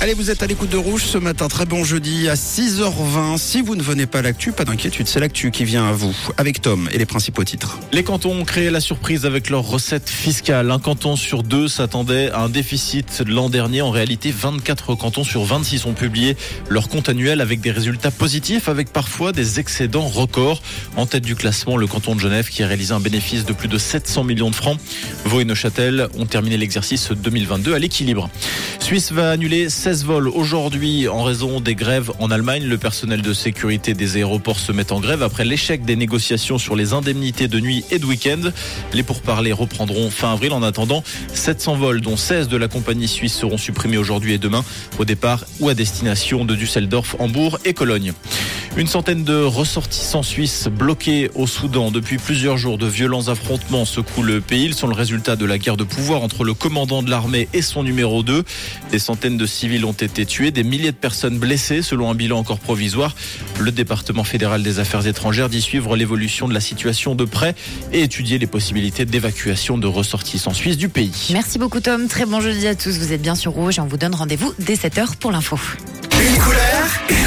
Allez, vous êtes à l'écoute de Rouge ce matin. Très bon jeudi à 6h20. Si vous ne venez pas à l'actu, pas d'inquiétude, c'est l'actu qui vient à vous. Avec Tom et les principaux titres. Les cantons ont créé la surprise avec leurs recettes fiscales. Un canton sur deux s'attendait à un déficit l'an dernier. En réalité, 24 cantons sur 26 ont publié leur compte annuel avec des résultats positifs, avec parfois des excédents records. En tête du classement, le canton de Genève qui a réalisé un bénéfice de plus de 700 millions de francs. Vaud et Neuchâtel ont terminé l'exercice 2022 à l'équilibre. Suisse va annuler 16 vols aujourd'hui en raison des grèves en Allemagne. Le personnel de sécurité des aéroports se met en grève après l'échec des négociations sur les indemnités de nuit et de week-end. Les pourparlers reprendront fin avril. En attendant, 700 vols, dont 16 de la compagnie suisse, seront supprimés aujourd'hui et demain au départ ou à destination de Düsseldorf, Hambourg et Cologne. Une centaine de ressortissants suisses bloqués au Soudan depuis plusieurs jours. De violents affrontements secouent le pays. Ils sont le résultat de la guerre de pouvoir entre le commandant de l'armée et son numéro 2. Des centaines de civils ont été tués, des milliers de personnes blessées selon un bilan encore provisoire. Le département fédéral des affaires étrangères dit suivre l'évolution de la situation de près et étudier les possibilités d'évacuation de ressortissants suisses du pays. Merci beaucoup Tom, très bon jeudi à tous. Vous êtes bien sur Rouge et on vous donne rendez-vous dès 7h pour l'info. Une couleur,